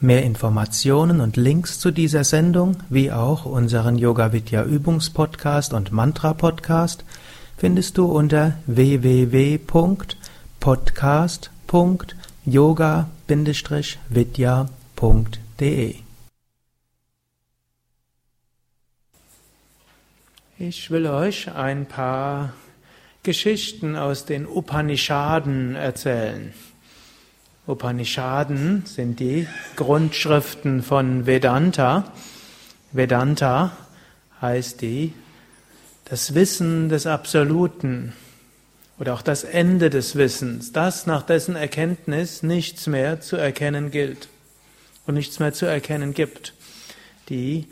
Mehr Informationen und Links zu dieser Sendung, wie auch unseren Yoga Vidya Übungspodcast und Mantra Podcast findest du unter www.podcast.yoga-vidya.de. Ich will euch ein paar Geschichten aus den Upanishaden erzählen. Upanishaden sind die Grundschriften von Vedanta. Vedanta heißt die das Wissen des Absoluten oder auch das Ende des Wissens, das nach dessen Erkenntnis nichts mehr zu erkennen gilt und nichts mehr zu erkennen gibt. Die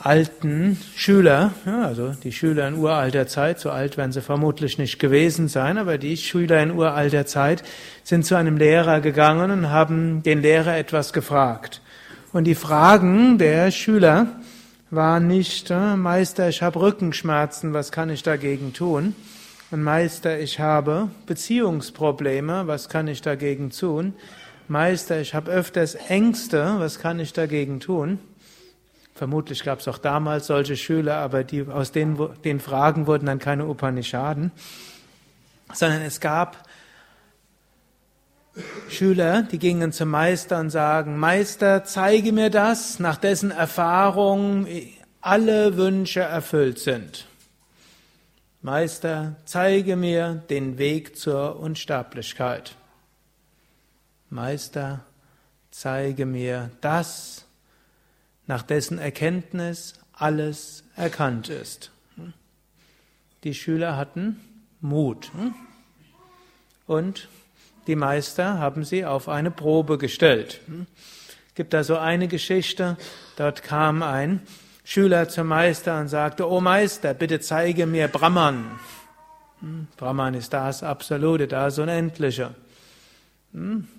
alten Schüler, ja, also die Schüler in uralter Zeit, so alt werden sie vermutlich nicht gewesen sein, aber die Schüler in uralter Zeit sind zu einem Lehrer gegangen und haben den Lehrer etwas gefragt. Und die Fragen der Schüler waren nicht, äh, Meister, ich habe Rückenschmerzen, was kann ich dagegen tun? Und Meister, ich habe Beziehungsprobleme, was kann ich dagegen tun? Meister, ich habe öfters Ängste, was kann ich dagegen tun? Vermutlich gab es auch damals solche Schüler, aber die, aus den, den Fragen wurden dann keine Upanishaden, sondern es gab Schüler, die gingen zum Meister und sagen, Meister, zeige mir das, nach dessen Erfahrung alle Wünsche erfüllt sind. Meister, zeige mir den Weg zur Unsterblichkeit. Meister, zeige mir das, nach dessen Erkenntnis alles erkannt ist. Die Schüler hatten Mut und die Meister haben sie auf eine Probe gestellt. Es gibt da so eine Geschichte, dort kam ein Schüler zum Meister und sagte, Oh Meister, bitte zeige mir Brahman. Brahman ist das Absolute, das Unendliche.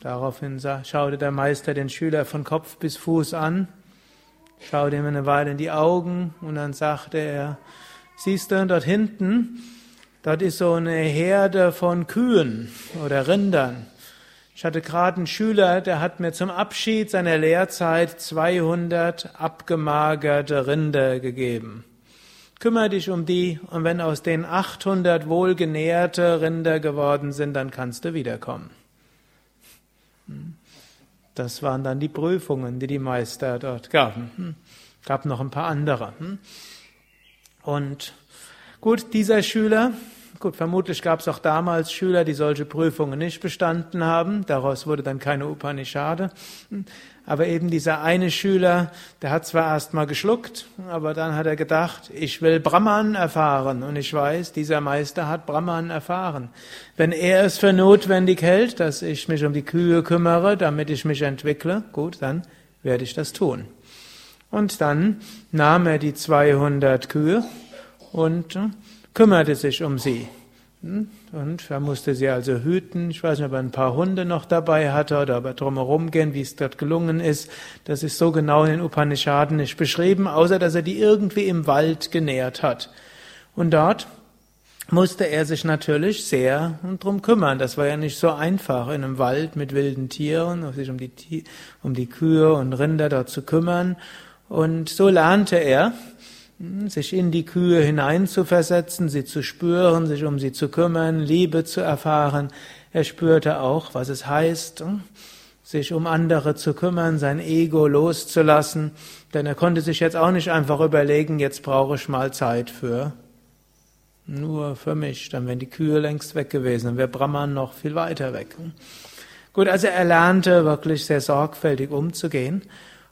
Daraufhin schaute der Meister den Schüler von Kopf bis Fuß an schaute ihm eine Weile in die Augen und dann sagte er, siehst du, dort hinten, dort ist so eine Herde von Kühen oder Rindern. Ich hatte gerade einen Schüler, der hat mir zum Abschied seiner Lehrzeit 200 abgemagerte Rinder gegeben. Kümmer dich um die und wenn aus den 800 wohlgenährte Rinder geworden sind, dann kannst du wiederkommen. Hm. Das waren dann die Prüfungen, die die Meister dort gaben. Hm. Gab noch ein paar andere. Hm. Und gut, dieser Schüler, gut, vermutlich gab es auch damals Schüler, die solche Prüfungen nicht bestanden haben. Daraus wurde dann keine Upanishade. Aber eben dieser eine Schüler, der hat zwar erst mal geschluckt, aber dann hat er gedacht, ich will Brahman erfahren. Und ich weiß, dieser Meister hat Brahman erfahren. Wenn er es für notwendig hält, dass ich mich um die Kühe kümmere, damit ich mich entwickle, gut, dann werde ich das tun. Und dann nahm er die 200 Kühe und kümmerte sich um sie. Hm? Und er musste sie also hüten. Ich weiß nicht, ob er ein paar Hunde noch dabei hatte oder ob er drumherum gehen, wie es dort gelungen ist. Das ist so genau in den Upanishaden nicht beschrieben, außer dass er die irgendwie im Wald genährt hat. Und dort musste er sich natürlich sehr drum kümmern. Das war ja nicht so einfach, in einem Wald mit wilden Tieren, sich um die, um die Kühe und Rinder dort zu kümmern. Und so lernte er, sich in die Kühe hineinzuversetzen, sie zu spüren, sich um sie zu kümmern, Liebe zu erfahren. Er spürte auch, was es heißt, sich um andere zu kümmern, sein Ego loszulassen, denn er konnte sich jetzt auch nicht einfach überlegen, jetzt brauche ich mal Zeit für nur für mich, dann wären die Kühe längst weg gewesen, dann wäre Brahman noch viel weiter weg. Gut, also er lernte wirklich sehr sorgfältig umzugehen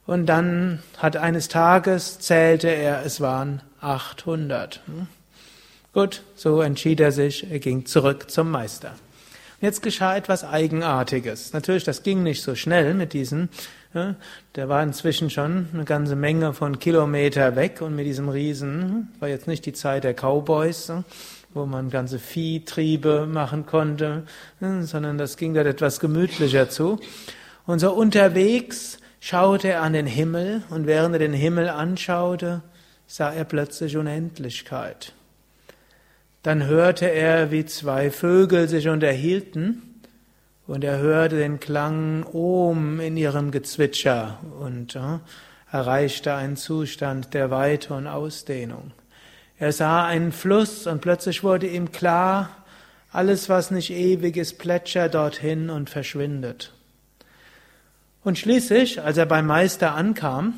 und dann hat eines Tages zählte er, es waren 800. Hm? Gut, so entschied er sich, er ging zurück zum Meister. Jetzt geschah etwas Eigenartiges. Natürlich, das ging nicht so schnell mit diesem. Ja, der war inzwischen schon eine ganze Menge von Kilometer weg und mit diesem Riesen, war jetzt nicht die Zeit der Cowboys, wo man ganze Viehtriebe machen konnte, sondern das ging dort etwas gemütlicher zu. Und so unterwegs schaute er an den Himmel und während er den Himmel anschaute, sah er plötzlich Unendlichkeit. Dann hörte er, wie zwei Vögel sich unterhielten, und er hörte den Klang Om in ihrem Gezwitscher und äh, erreichte einen Zustand der Weite und Ausdehnung. Er sah einen Fluss und plötzlich wurde ihm klar, alles, was nicht ewig ist, plätschert dorthin und verschwindet. Und schließlich, als er beim Meister ankam,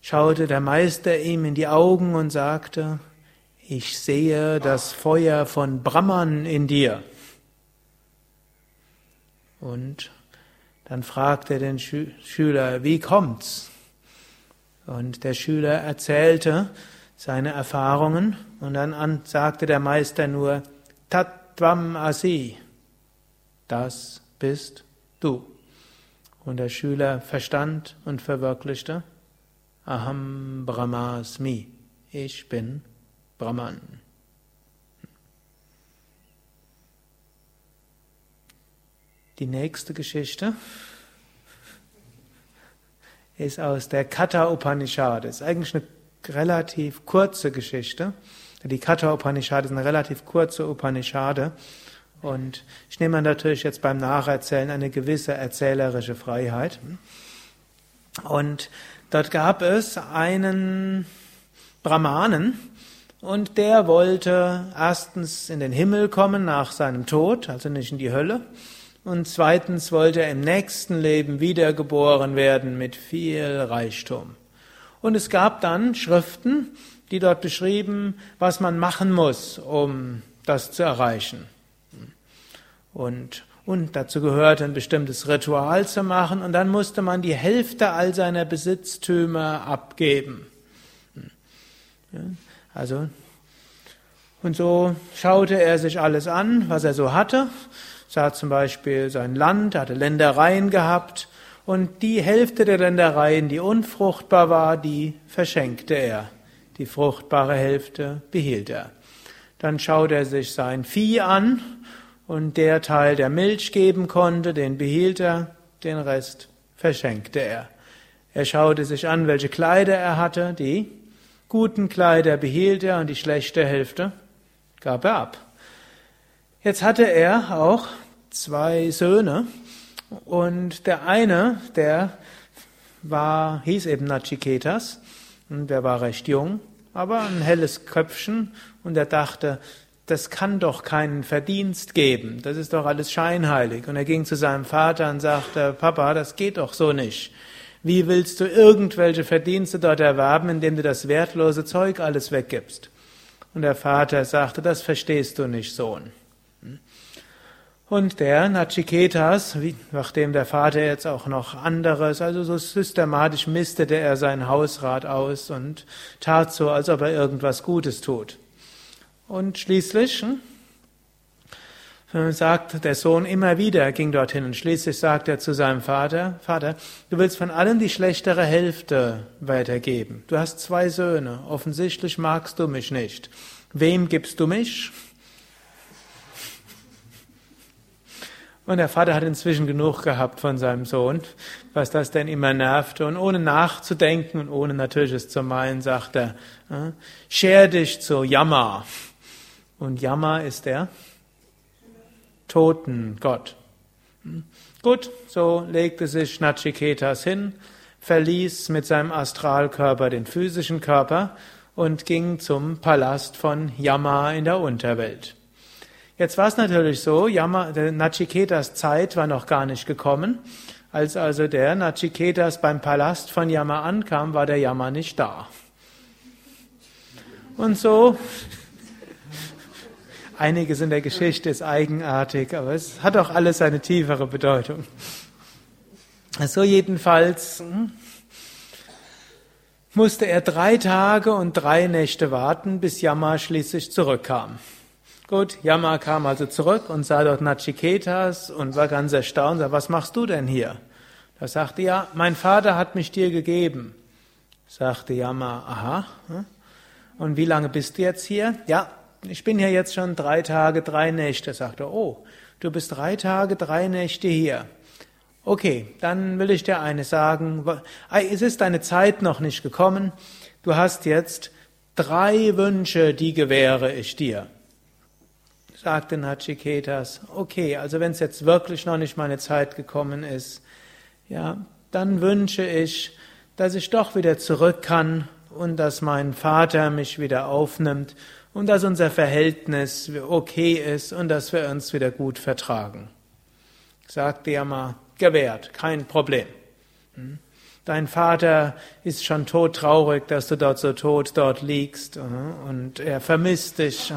schaute der Meister ihm in die Augen und sagte, ich sehe das Feuer von Brahman in dir. Und dann fragte er den Schü Schüler, wie kommt's? Und der Schüler erzählte seine Erfahrungen und dann sagte der Meister nur, Tattvam Asi, das bist du. Und der Schüler verstand und verwirklichte, Aham Brahmasmi, ich bin Brahman. Die nächste Geschichte ist aus der Katha Upanishad. Das ist eigentlich eine relativ kurze Geschichte. Die Katha Upanishad ist eine relativ kurze Upanishade. Und ich nehme natürlich jetzt beim Nacherzählen eine gewisse erzählerische Freiheit. Und dort gab es einen Brahmanen, und der wollte erstens in den Himmel kommen nach seinem Tod, also nicht in die Hölle. Und zweitens wollte er im nächsten Leben wiedergeboren werden mit viel Reichtum. Und es gab dann Schriften, die dort beschrieben, was man machen muss, um das zu erreichen. Und, und dazu gehörte ein bestimmtes Ritual zu machen und dann musste man die Hälfte all seiner Besitztümer abgeben. Also, und so schaute er sich alles an, was er so hatte, sah zum Beispiel sein Land, hatte Ländereien gehabt, und die Hälfte der Ländereien, die unfruchtbar war, die verschenkte er. Die fruchtbare Hälfte behielt er. Dann schaute er sich sein Vieh an, und der Teil, der Milch geben konnte, den behielt er, den Rest verschenkte er. Er schaute sich an, welche Kleider er hatte, die guten Kleider behielt er und die schlechte Hälfte gab er ab. Jetzt hatte er auch zwei Söhne und der eine, der war, hieß eben Nachiketas und der war recht jung, aber ein helles Köpfchen und er dachte, das kann doch keinen Verdienst geben, das ist doch alles scheinheilig. Und er ging zu seinem Vater und sagte, Papa, das geht doch so nicht. Wie willst du irgendwelche Verdienste dort erwerben, indem du das wertlose Zeug alles weggibst? Und der Vater sagte, das verstehst du nicht, Sohn. Und der Nachiketas, nachdem der Vater jetzt auch noch anderes, also so systematisch mistete er sein Hausrat aus und tat so, als ob er irgendwas Gutes tut. Und schließlich hm, sagt der Sohn immer wieder, er ging dorthin und schließlich sagt er zu seinem Vater, Vater, du willst von allen die schlechtere Hälfte weitergeben. Du hast zwei Söhne, offensichtlich magst du mich nicht. Wem gibst du mich? Und der Vater hat inzwischen genug gehabt von seinem Sohn, was das denn immer nervte. Und ohne nachzudenken und ohne natürlich es zu meinen, sagt er, äh, scher dich zu Yama. Und Yama ist der Totengott. Hm? Gut, so legte sich Nachiketas hin, verließ mit seinem Astralkörper den physischen Körper und ging zum Palast von Yama in der Unterwelt. Jetzt war es natürlich so, Yama, Nachiketas Zeit war noch gar nicht gekommen. Als also der Nachiketas beim Palast von Yama ankam, war der Yama nicht da. Und so Einiges in der Geschichte ist eigenartig, aber es hat auch alles eine tiefere Bedeutung. So jedenfalls hm, musste er drei Tage und drei Nächte warten, bis Yama schließlich zurückkam. Gut, Yama kam also zurück und sah dort Nachiketas und war ganz erstaunt. Sagte, was machst du denn hier? Da sagte ja, mein Vater hat mich dir gegeben. Sagte Yama, aha. Hm? Und wie lange bist du jetzt hier? Ja, ich bin hier jetzt schon drei Tage, drei Nächte. Sagte, oh, du bist drei Tage, drei Nächte hier. Okay, dann will ich dir eines sagen. Es ist deine Zeit noch nicht gekommen. Du hast jetzt drei Wünsche, die gewähre ich dir sagte Nachiketas, okay, also wenn es jetzt wirklich noch nicht meine Zeit gekommen ist, ja, dann wünsche ich, dass ich doch wieder zurück kann und dass mein Vater mich wieder aufnimmt und dass unser Verhältnis okay ist und dass wir uns wieder gut vertragen. Sagte Yama, gewährt, kein Problem. Hm? Dein Vater ist schon todtraurig, dass du dort so tot dort liegst äh, und er vermisst dich. Äh.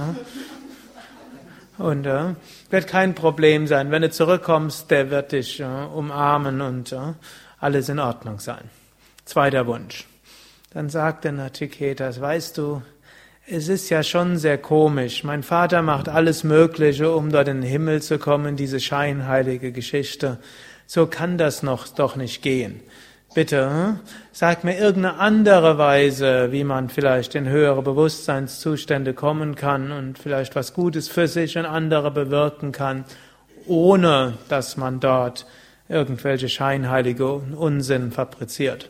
Und äh, wird kein Problem sein. Wenn du zurückkommst, der wird dich äh, umarmen und äh, alles in Ordnung sein. Zweiter Wunsch. Dann sagte Nachiketas, weißt du, es ist ja schon sehr komisch. Mein Vater macht alles Mögliche, um dort in den Himmel zu kommen, diese scheinheilige Geschichte. So kann das noch doch nicht gehen. Bitte, hm? sag mir irgendeine andere Weise, wie man vielleicht in höhere Bewusstseinszustände kommen kann und vielleicht was Gutes für sich und andere bewirken kann, ohne dass man dort irgendwelche scheinheilige Unsinn fabriziert.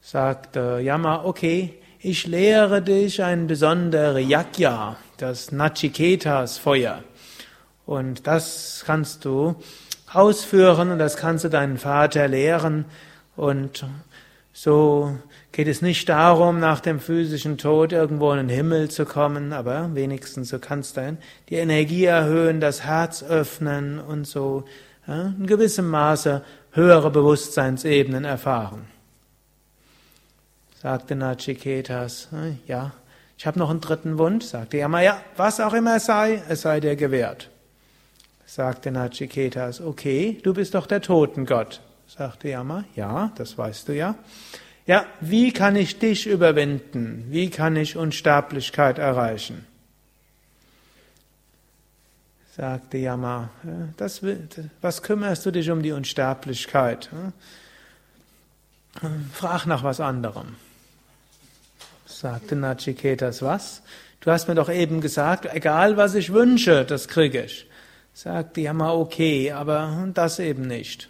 Sagte Yama, okay, ich lehre dich ein besonderes Yakya, das Nachiketas Feuer. Und das kannst du ausführen und das kannst du deinen Vater lehren. Und so geht es nicht darum, nach dem physischen Tod irgendwo in den Himmel zu kommen, aber wenigstens so kannst du die Energie erhöhen, das Herz öffnen und so ja, in gewissem Maße höhere Bewusstseinsebenen erfahren. Sagte Nachiketas, ja, ich habe noch einen dritten Wunsch, sagte Yama, ja, was auch immer es sei, es sei dir gewährt sagte Nachiketas, okay, du bist doch der Totengott. Sagte Yama, ja, das weißt du ja. Ja, wie kann ich dich überwinden? Wie kann ich Unsterblichkeit erreichen? Sagte Yama, das, was kümmerst du dich um die Unsterblichkeit? Frag nach was anderem. Sagte Nachiketas, was? Du hast mir doch eben gesagt, egal was ich wünsche, das kriege ich sagt die Yama, okay, aber das eben nicht.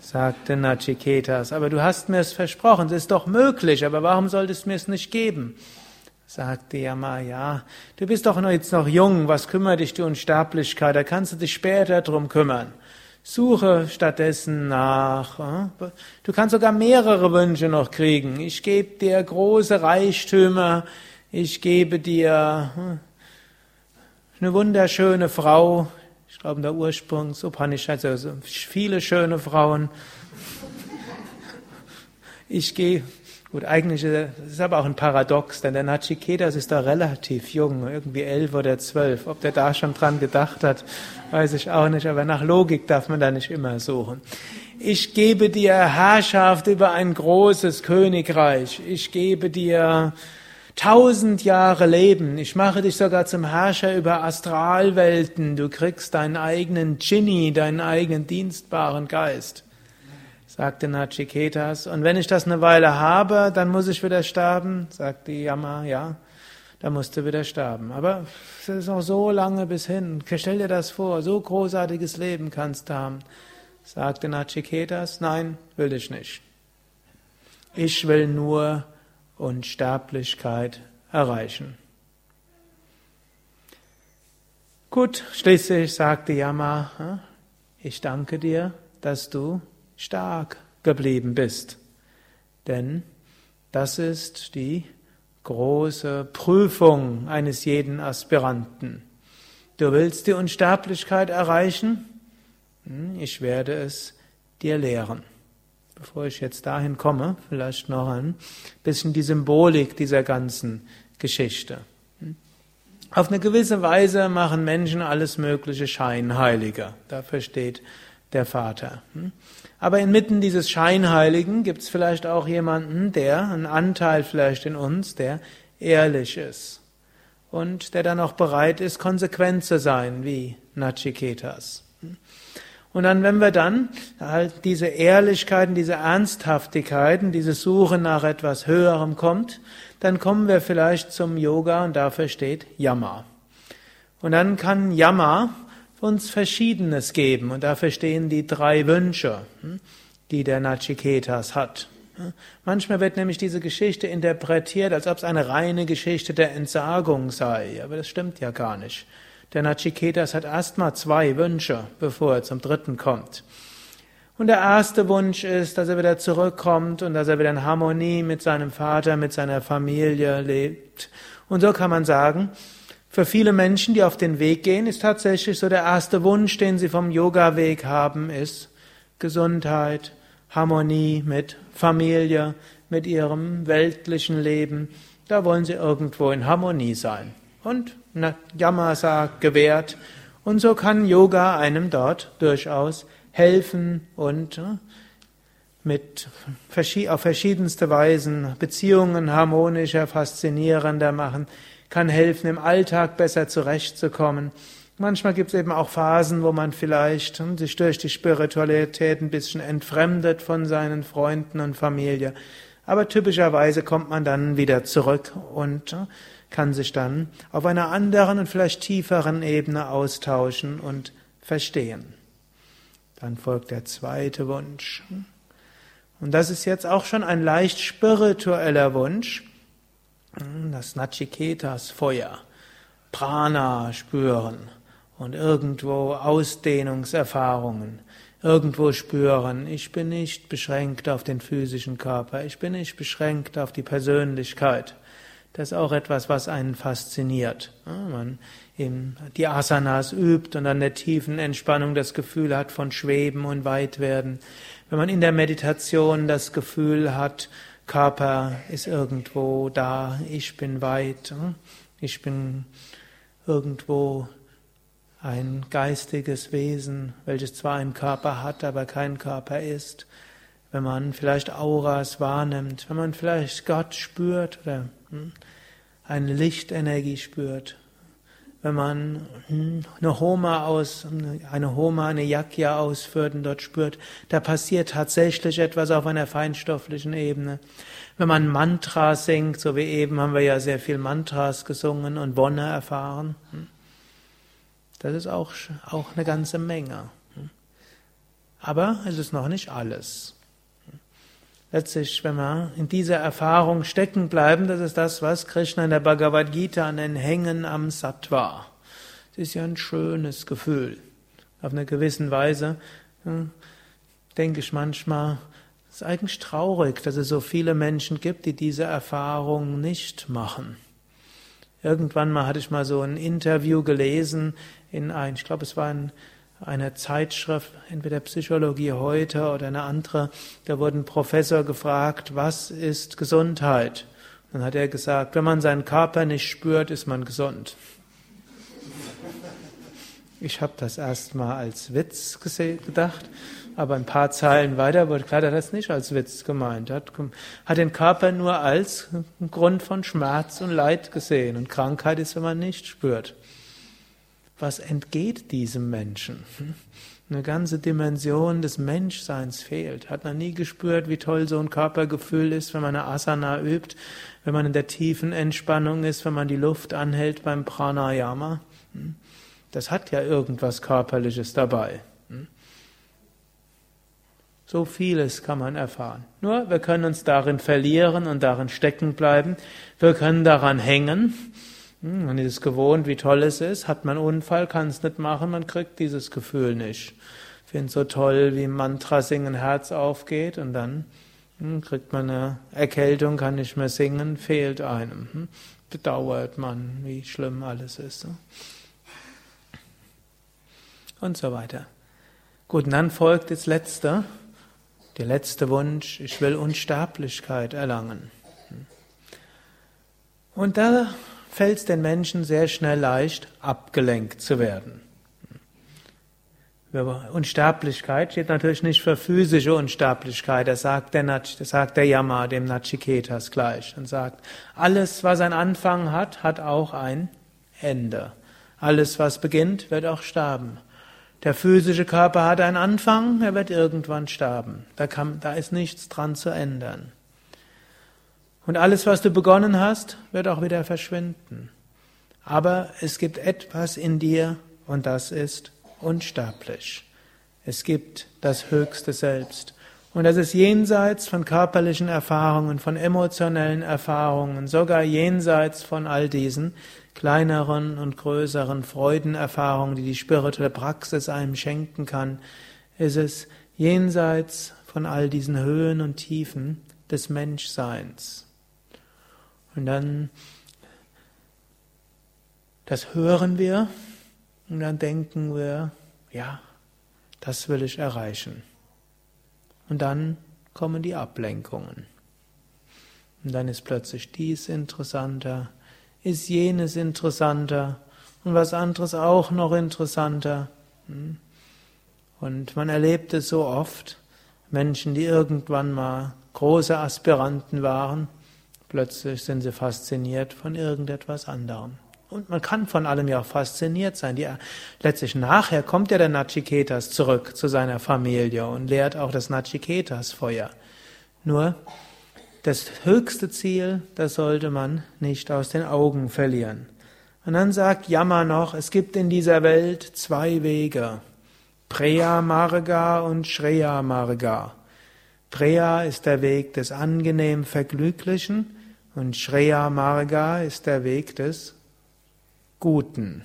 Sagte Nachiketas, aber du hast mir es versprochen, es ist doch möglich, aber warum solltest du mir es nicht geben? Sagte Yama, ja, du bist doch jetzt noch jung, was kümmert dich die Unsterblichkeit, da kannst du dich später drum kümmern. Suche stattdessen nach. Äh? Du kannst sogar mehrere Wünsche noch kriegen. Ich gebe dir große Reichtümer, ich gebe dir hm, eine wunderschöne Frau, ich glaube in der Ursprungs Upanishad, also viele schöne Frauen. Ich gehe, gut, eigentlich ist es aber auch ein Paradox, denn der Nachiketas ist da relativ jung, irgendwie elf oder zwölf. Ob der da schon dran gedacht hat, weiß ich auch nicht, aber nach Logik darf man da nicht immer suchen. Ich gebe dir Herrschaft über ein großes Königreich. Ich gebe dir tausend Jahre leben. Ich mache dich sogar zum Herrscher über Astralwelten. Du kriegst deinen eigenen Genie, deinen eigenen dienstbaren Geist, sagte Nachiketas. Und wenn ich das eine Weile habe, dann muss ich wieder sterben, sagte Yama, ja. Da musst du wieder sterben. Aber es ist noch so lange bis hin. Stell dir das vor, so großartiges Leben kannst du haben. Sagte Nachiketas, nein, will ich nicht. Ich will nur und Sterblichkeit erreichen. Gut, schließlich sagte Yama, hm, ich danke dir, dass du stark geblieben bist, denn das ist die große Prüfung eines jeden Aspiranten. Du willst die Unsterblichkeit erreichen? Hm, ich werde es dir lehren. Bevor ich jetzt dahin komme, vielleicht noch ein bisschen die Symbolik dieser ganzen Geschichte. Auf eine gewisse Weise machen Menschen alles Mögliche scheinheiliger. Dafür steht der Vater. Aber inmitten dieses Scheinheiligen gibt es vielleicht auch jemanden, der, einen Anteil vielleicht in uns, der ehrlich ist und der dann auch bereit ist, konsequent zu sein, wie Nachiketas. Und dann, wenn wir dann halt diese Ehrlichkeiten, diese Ernsthaftigkeiten, diese Suche nach etwas Höherem kommt, dann kommen wir vielleicht zum Yoga und dafür steht Yama. Und dann kann Yama uns Verschiedenes geben und dafür stehen die drei Wünsche, hm, die der Nachiketas hat. Manchmal wird nämlich diese Geschichte interpretiert, als ob es eine reine Geschichte der Entsagung sei, aber das stimmt ja gar nicht. Der Nachiketas hat erstmal zwei Wünsche, bevor er zum dritten kommt. Und der erste Wunsch ist, dass er wieder zurückkommt und dass er wieder in Harmonie mit seinem Vater, mit seiner Familie lebt. Und so kann man sagen, für viele Menschen, die auf den Weg gehen, ist tatsächlich so der erste Wunsch, den sie vom Yoga-Weg haben, ist Gesundheit, Harmonie mit Familie, mit ihrem weltlichen Leben. Da wollen sie irgendwo in Harmonie sein. Und Yamasa gewährt. Und so kann Yoga einem dort durchaus helfen und äh, mit auf verschiedenste Weisen Beziehungen harmonischer, faszinierender machen, kann helfen, im Alltag besser zurechtzukommen. Manchmal gibt es eben auch Phasen, wo man vielleicht hm, sich durch die Spiritualität ein bisschen entfremdet von seinen Freunden und Familie. Aber typischerweise kommt man dann wieder zurück und hm, kann sich dann auf einer anderen und vielleicht tieferen Ebene austauschen und verstehen. Dann folgt der zweite Wunsch. Und das ist jetzt auch schon ein leicht spiritueller Wunsch. Das Nachiketas Feuer. Prana spüren und irgendwo Ausdehnungserfahrungen, irgendwo spüren, ich bin nicht beschränkt auf den physischen Körper, ich bin nicht beschränkt auf die Persönlichkeit. Das ist auch etwas, was einen fasziniert. Man eben die Asanas übt und an der tiefen Entspannung das Gefühl hat von Schweben und Weitwerden. Wenn man in der Meditation das Gefühl hat, Körper ist irgendwo da, ich bin weit, ich bin irgendwo ein geistiges Wesen, welches zwar einen Körper hat, aber kein Körper ist. Wenn man vielleicht Auras wahrnimmt, wenn man vielleicht Gott spürt oder hm, eine Lichtenergie spürt. Wenn man eine Homa aus, eine Homa, eine Yakya ausführt und dort spürt, da passiert tatsächlich etwas auf einer feinstofflichen Ebene. Wenn man Mantra singt, so wie eben haben wir ja sehr viel Mantras gesungen und Wonne erfahren. Hm, das ist auch, auch eine ganze Menge. Hm. Aber es ist noch nicht alles letztlich, wenn wir in dieser Erfahrung stecken bleiben, das ist das, was Krishna in der Bhagavad Gita nennen Hängen am Sattva. Es ist ja ein schönes Gefühl. Auf eine gewisse Weise denke ich manchmal, es ist eigentlich traurig, dass es so viele Menschen gibt, die diese Erfahrung nicht machen. Irgendwann mal hatte ich mal so ein Interview gelesen in ein, ich glaube, es war ein einer Zeitschrift, entweder Psychologie heute oder eine andere, da wurde ein Professor gefragt, was ist Gesundheit? Dann hat er gesagt, wenn man seinen Körper nicht spürt, ist man gesund. Ich habe das erstmal als Witz gedacht, aber ein paar Zeilen weiter wurde klar, er hat das nicht als Witz gemeint. Er hat, hat den Körper nur als Grund von Schmerz und Leid gesehen. Und Krankheit ist, wenn man nicht spürt was entgeht diesem Menschen? Eine ganze Dimension des Menschseins fehlt. Hat man nie gespürt, wie toll so ein Körpergefühl ist, wenn man eine Asana übt, wenn man in der tiefen Entspannung ist, wenn man die Luft anhält beim Pranayama? Das hat ja irgendwas Körperliches dabei. So vieles kann man erfahren. Nur, wir können uns darin verlieren und darin stecken bleiben. Wir können daran hängen hm, man ist gewohnt, wie toll es ist, hat man einen Unfall, kann es nicht machen, man kriegt dieses Gefühl nicht. Ich finde es so toll, wie Mantra singen Herz aufgeht und dann hm, kriegt man eine Erkältung, kann nicht mehr singen, fehlt einem. Hm, bedauert man, wie schlimm alles ist. Und so weiter. Gut, und dann folgt das letzte, der letzte Wunsch, ich will Unsterblichkeit erlangen. Und da fällt es den Menschen sehr schnell leicht, abgelenkt zu werden. Unsterblichkeit steht natürlich nicht für physische Unsterblichkeit. Das sagt der, das sagt der Yama dem Nachiketas gleich und sagt, alles, was einen Anfang hat, hat auch ein Ende. Alles, was beginnt, wird auch sterben. Der physische Körper hat einen Anfang, er wird irgendwann sterben. Da, kann, da ist nichts dran zu ändern. Und alles, was du begonnen hast, wird auch wieder verschwinden. Aber es gibt etwas in dir und das ist unsterblich. Es gibt das höchste Selbst. Und das ist jenseits von körperlichen Erfahrungen, von emotionellen Erfahrungen, sogar jenseits von all diesen kleineren und größeren Freudenerfahrungen, die die spirituelle Praxis einem schenken kann, ist es jenseits von all diesen Höhen und Tiefen des Menschseins. Und dann, das hören wir und dann denken wir, ja, das will ich erreichen. Und dann kommen die Ablenkungen. Und dann ist plötzlich dies interessanter, ist jenes interessanter und was anderes auch noch interessanter. Hm? Und man erlebt es so oft, Menschen, die irgendwann mal große Aspiranten waren, plötzlich sind sie fasziniert von irgendetwas anderem. Und man kann von allem ja auch fasziniert sein. Die, letztlich nachher kommt ja der Nachiketas zurück zu seiner Familie und lehrt auch das Nachiketas-Feuer. Nur, das höchste Ziel, das sollte man nicht aus den Augen verlieren. Und dann sagt Yama noch, es gibt in dieser Welt zwei Wege. Preya Marga und Shreya Marga. Preya ist der Weg des angenehm Verglücklichen und Shreya Marga ist der Weg des Guten.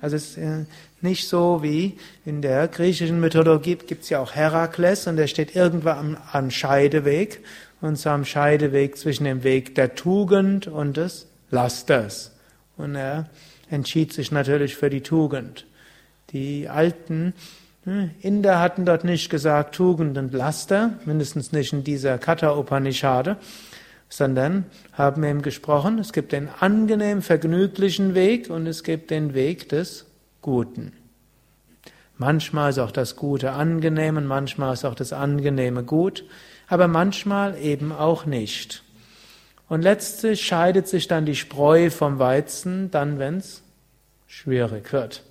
Also es ist nicht so wie in der griechischen Mythologie gibt es ja auch Herakles und der steht irgendwo am, am Scheideweg und so am Scheideweg zwischen dem Weg der Tugend und des Lasters. Und er entschied sich natürlich für die Tugend. Die alten Inder hatten dort nicht gesagt Tugend und Laster, mindestens nicht in dieser Katha Upanishade, sondern haben eben gesprochen, es gibt den angenehm vergnüglichen Weg und es gibt den Weg des Guten. Manchmal ist auch das Gute angenehm und manchmal ist auch das Angenehme gut, aber manchmal eben auch nicht. Und letztlich scheidet sich dann die Spreu vom Weizen, dann wenn es schwierig wird.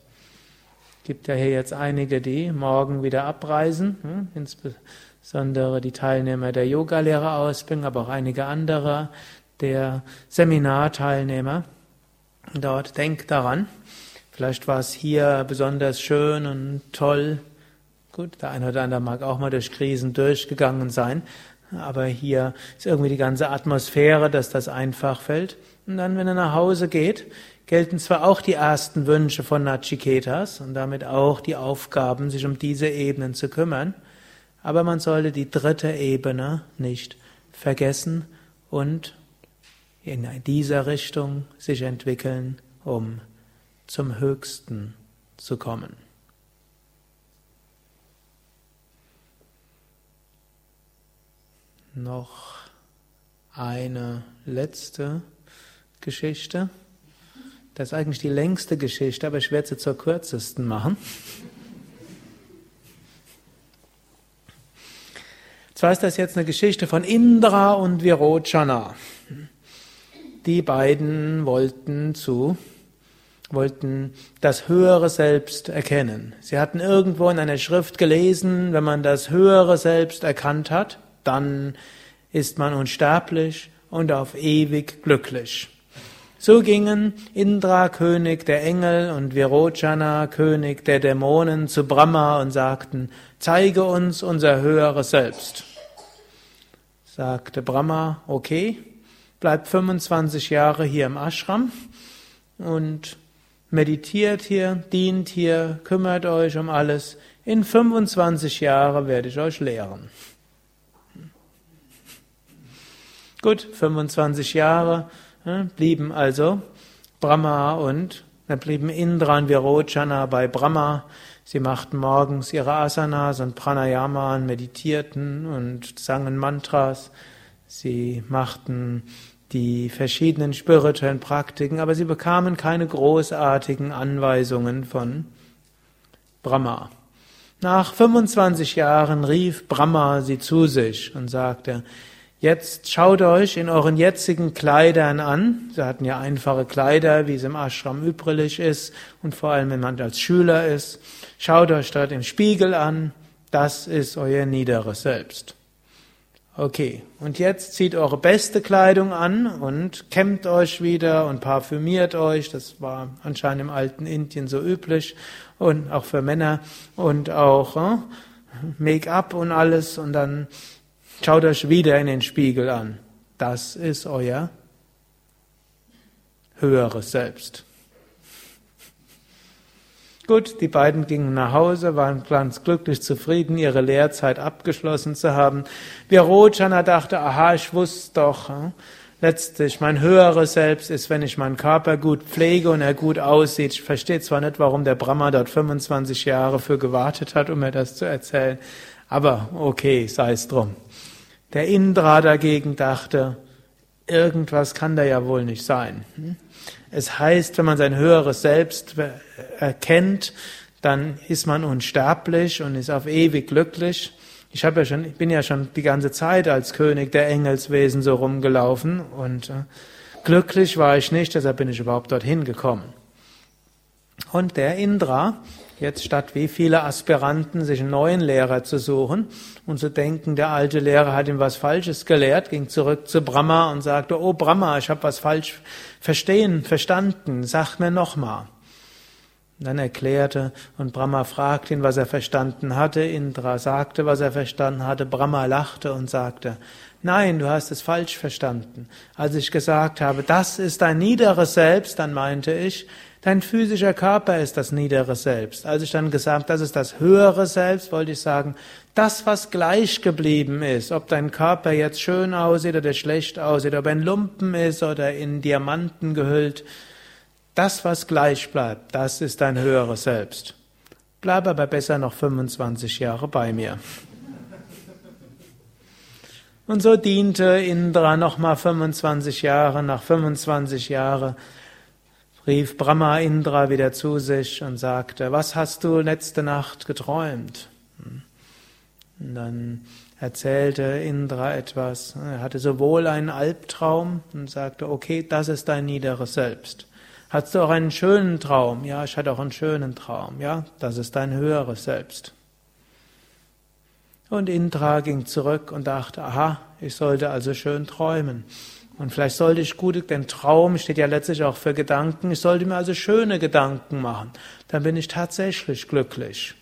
Gibt ja hier jetzt einige, die morgen wieder abreisen, hm, insbesondere die Teilnehmer der Yogalehrerausbildung, aber auch einige andere der Seminarteilnehmer. Dort denkt daran, Vielleicht war es hier besonders schön und toll. Gut, der eine oder andere mag auch mal durch Krisen durchgegangen sein. Aber hier ist irgendwie die ganze Atmosphäre, dass das einfach fällt. Und dann, wenn er nach Hause geht, gelten zwar auch die ersten Wünsche von Nachiketas und damit auch die Aufgaben, sich um diese Ebenen zu kümmern. Aber man sollte die dritte Ebene nicht vergessen und in dieser Richtung sich entwickeln, um zum Höchsten zu kommen. Noch eine letzte Geschichte. Das ist eigentlich die längste Geschichte, aber ich werde sie zur kürzesten machen. Zwar ist das jetzt eine Geschichte von Indra und Virochana. Die beiden wollten zu wollten das höhere Selbst erkennen. Sie hatten irgendwo in einer Schrift gelesen, wenn man das höhere Selbst erkannt hat, dann ist man unsterblich und auf ewig glücklich. So gingen Indra, König der Engel, und Virochana, König der Dämonen, zu Brahma und sagten, zeige uns unser höheres Selbst. Sagte Brahma, okay, bleib 25 Jahre hier im Ashram und meditiert hier, dient hier, kümmert euch um alles. In 25 Jahren werde ich euch lehren. Gut, 25 Jahre ja, blieben also Brahma und da blieben Indra und Virochana bei Brahma. Sie machten morgens ihre Asanas und Pranayama und meditierten und sangen Mantras. Sie machten die verschiedenen spirituellen Praktiken, aber sie bekamen keine großartigen Anweisungen von Brahma. Nach 25 Jahren rief Brahma sie zu sich und sagte, Jetzt schaut euch in euren jetzigen Kleidern an. Sie hatten ja einfache Kleider, wie es im Ashram üblich ist und vor allem, wenn man als Schüler ist. Schaut euch dort im Spiegel an. Das ist euer niederes Selbst. Okay, und jetzt zieht eure beste Kleidung an und kämmt euch wieder und parfümiert euch. Das war anscheinend im alten Indien so üblich und auch für Männer und auch äh, Make-up und alles und dann Schaut euch wieder in den Spiegel an. Das ist euer höheres Selbst. Gut, die beiden gingen nach Hause, waren ganz glücklich zufrieden, ihre Lehrzeit abgeschlossen zu haben. Virojana dachte, aha, ich wusste doch, hm, letztlich mein höheres Selbst ist, wenn ich meinen Körper gut pflege und er gut aussieht. Ich verstehe zwar nicht, warum der Brahma dort 25 Jahre für gewartet hat, um mir das zu erzählen, aber okay, sei es drum. Der Indra dagegen dachte, irgendwas kann da ja wohl nicht sein. Es heißt, wenn man sein höheres Selbst erkennt, dann ist man unsterblich und ist auf ewig glücklich. Ich ja schon, ich bin ja schon die ganze Zeit als König der Engelswesen so rumgelaufen und äh, glücklich war ich nicht, deshalb bin ich überhaupt dorthin gekommen. Und der Indra Jetzt statt wie viele Aspiranten sich einen neuen Lehrer zu suchen und zu denken, der alte Lehrer hat ihm was Falsches gelehrt, ging zurück zu Brahma und sagte, oh Brahma, ich habe was falsch verstehen, verstanden, sag mir nochmal. Dann erklärte und Brahma fragte ihn, was er verstanden hatte. Indra sagte, was er verstanden hatte. Brahma lachte und sagte, nein, du hast es falsch verstanden. Als ich gesagt habe, das ist dein niederes Selbst, dann meinte ich, Dein physischer Körper ist das niedere Selbst. Als ich dann gesagt, das ist das höhere Selbst, wollte ich sagen, das, was gleich geblieben ist, ob dein Körper jetzt schön aussieht oder schlecht aussieht, ob er ein Lumpen ist oder in Diamanten gehüllt, das, was gleich bleibt, das ist dein höheres Selbst. Bleib aber besser noch 25 Jahre bei mir. Und so diente Indra nochmal 25 Jahre, nach 25 Jahren rief Brahma Indra wieder zu sich und sagte, was hast du letzte Nacht geträumt? Und dann erzählte Indra etwas. Er hatte sowohl einen Albtraum und sagte, okay, das ist dein niederes Selbst. Hattest du auch einen schönen Traum? Ja, ich hatte auch einen schönen Traum. Ja, das ist dein höheres Selbst. Und Indra ging zurück und dachte, aha, ich sollte also schön träumen. Und vielleicht sollte ich gut, denn Traum steht ja letztlich auch für Gedanken. Ich sollte mir also schöne Gedanken machen. Dann bin ich tatsächlich glücklich.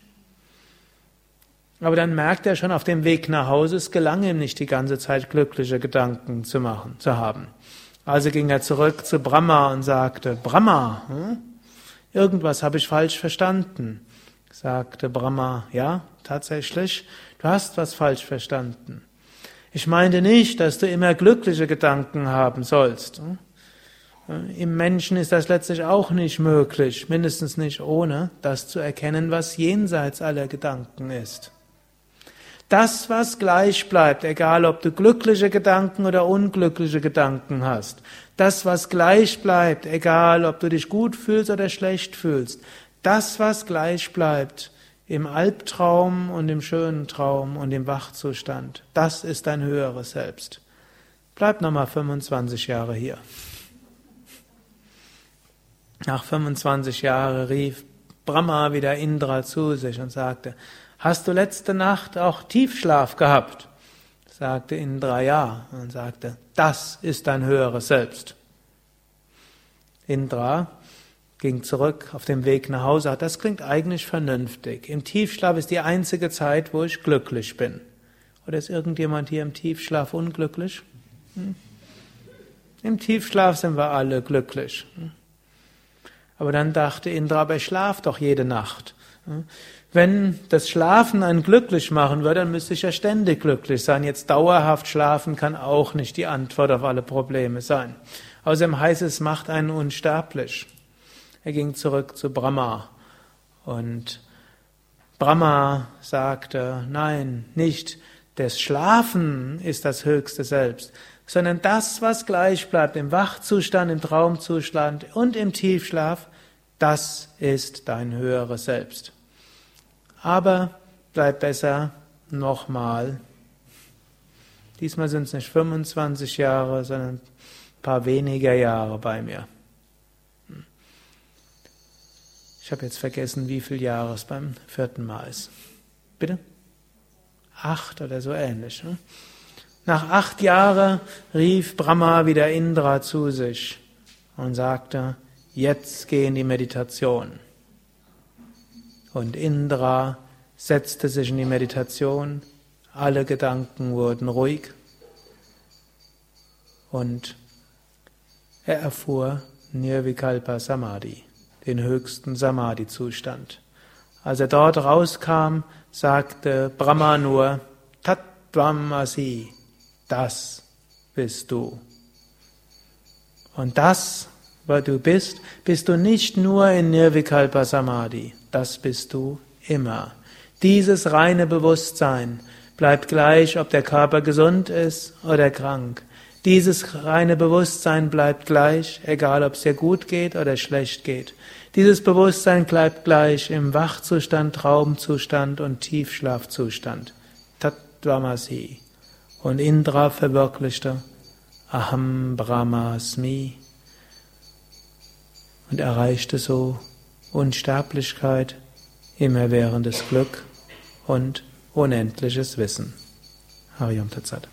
Aber dann merkt er schon auf dem Weg nach Hause, es gelang ihm nicht die ganze Zeit glückliche Gedanken zu machen, zu haben. Also ging er zurück zu Brahma und sagte, Brahma, hm? irgendwas habe ich falsch verstanden. Sagte Brahma, ja, tatsächlich, du hast was falsch verstanden. Ich meinte nicht, dass du immer glückliche Gedanken haben sollst. Im Menschen ist das letztlich auch nicht möglich, mindestens nicht ohne das zu erkennen, was jenseits aller Gedanken ist. Das, was gleich bleibt, egal ob du glückliche Gedanken oder unglückliche Gedanken hast, das, was gleich bleibt, egal ob du dich gut fühlst oder schlecht fühlst, das, was gleich bleibt, im Albtraum und im schönen Traum und im Wachzustand. Das ist dein höheres Selbst. Bleib nochmal 25 Jahre hier. Nach 25 Jahren rief Brahma wieder Indra zu sich und sagte, hast du letzte Nacht auch Tiefschlaf gehabt? Sagte Indra ja und sagte, das ist dein höheres Selbst. Indra ging zurück auf dem Weg nach Hause. Das klingt eigentlich vernünftig. Im Tiefschlaf ist die einzige Zeit, wo ich glücklich bin. Oder ist irgendjemand hier im Tiefschlaf unglücklich? Hm? Im Tiefschlaf sind wir alle glücklich. Hm? Aber dann dachte Indra, aber ich schlaf doch jede Nacht. Hm? Wenn das Schlafen einen glücklich machen würde, dann müsste ich ja ständig glücklich sein. Jetzt dauerhaft schlafen kann auch nicht die Antwort auf alle Probleme sein. Außerdem heißt es, macht einen unsterblich. Er ging zurück zu Brahma und Brahma sagte, nein, nicht das Schlafen ist das höchste Selbst, sondern das, was gleich bleibt im Wachzustand, im Traumzustand und im Tiefschlaf, das ist dein höheres Selbst. Aber bleib besser nochmal. Diesmal sind es nicht 25 Jahre, sondern ein paar weniger Jahre bei mir. Ich habe jetzt vergessen, wie viele Jahre es beim vierten Mal ist. Bitte? Acht oder so ähnlich. Ne? Nach acht Jahren rief Brahma wieder Indra zu sich und sagte, jetzt geh in die Meditation. Und Indra setzte sich in die Meditation, alle Gedanken wurden ruhig und er erfuhr Nirvikalpa Samadhi, den höchsten Samadhi-Zustand. Als er dort rauskam, sagte Brahma nur, Tatvamasi, das bist du. Und das, was du bist, bist du nicht nur in Nirvikalpa Samadhi, das bist du immer. Dieses reine Bewusstsein bleibt gleich, ob der Körper gesund ist oder krank. Dieses reine Bewusstsein bleibt gleich, egal ob es dir gut geht oder schlecht geht. Dieses Bewusstsein bleibt gleich im Wachzustand, Traumzustand und Tiefschlafzustand. Tatvamasi. Und Indra verwirklichte Aham Brahmasmi und erreichte so Unsterblichkeit, immerwährendes Glück und unendliches Wissen. Hariam Tatsat.